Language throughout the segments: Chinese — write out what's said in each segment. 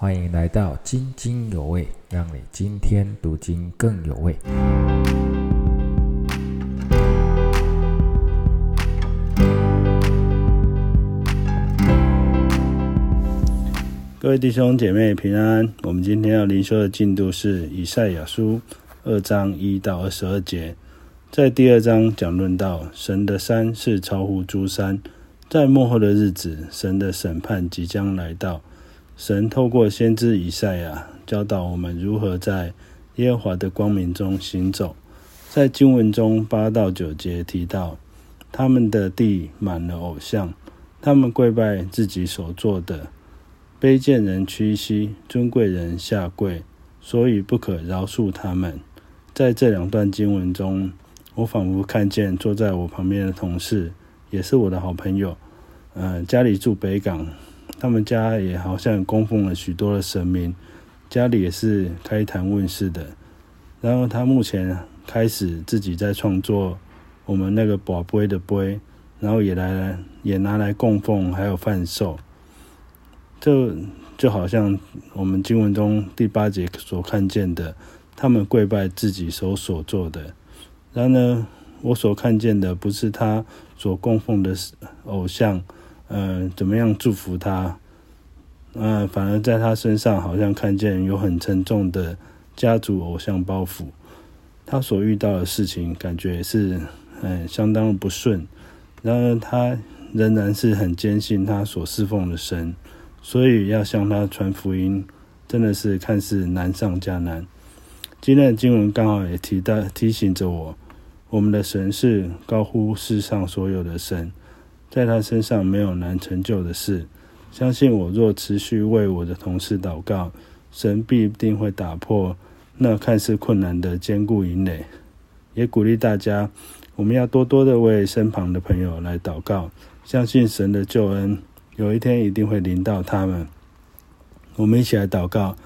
欢迎来到津津有味，让你今天读经更有味。各位弟兄姐妹平安。我们今天要灵修的进度是以赛亚书二章一到二十二节。在第二章讲论到神的山是超乎诸山，在末后的日子，神的审判即将来到。神透过先知以赛亚教导我们如何在耶和华的光明中行走。在经文中八到九节提到，他们的地满了偶像，他们跪拜自己所做的，卑贱人屈膝，尊贵人下跪，所以不可饶恕他们。在这两段经文中，我仿佛看见坐在我旁边的同事，也是我的好朋友，呃，家里住北港。他们家也好像供奉了许多的神明，家里也是开坛问世的。然后他目前开始自己在创作我们那个宝杯的杯，然后也来也拿来供奉，还有贩售。就就好像我们经文中第八节所看见的，他们跪拜自己手所做的。然而我所看见的不是他所供奉的偶像。嗯，怎么样祝福他？嗯，反而在他身上好像看见有很沉重的家族偶像包袱。他所遇到的事情，感觉是嗯相当不顺。然而他仍然是很坚信他所侍奉的神，所以要向他传福音，真的是看似难上加难。今天的经文刚好也提到提醒着我，我们的神是高乎世上所有的神。在他身上没有难成就的事，相信我若持续为我的同事祷告，神必定会打破那看似困难的坚固营垒。也鼓励大家，我们要多多的为身旁的朋友来祷告，相信神的救恩有一天一定会临到他们。我们一起来祷告，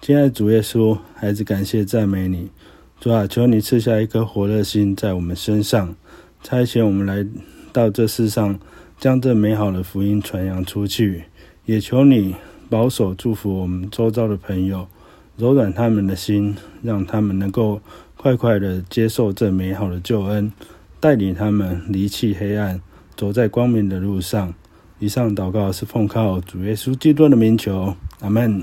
亲爱的主耶稣，孩子感谢赞美你，主啊，求你赐下一颗活热心在我们身上，差遣我们来。到这世上，将这美好的福音传扬出去，也求你保守祝福我们周遭的朋友，柔软他们的心，让他们能够快快的接受这美好的救恩，带领他们离弃黑暗，走在光明的路上。以上祷告是奉靠主耶稣基督的名求，阿门。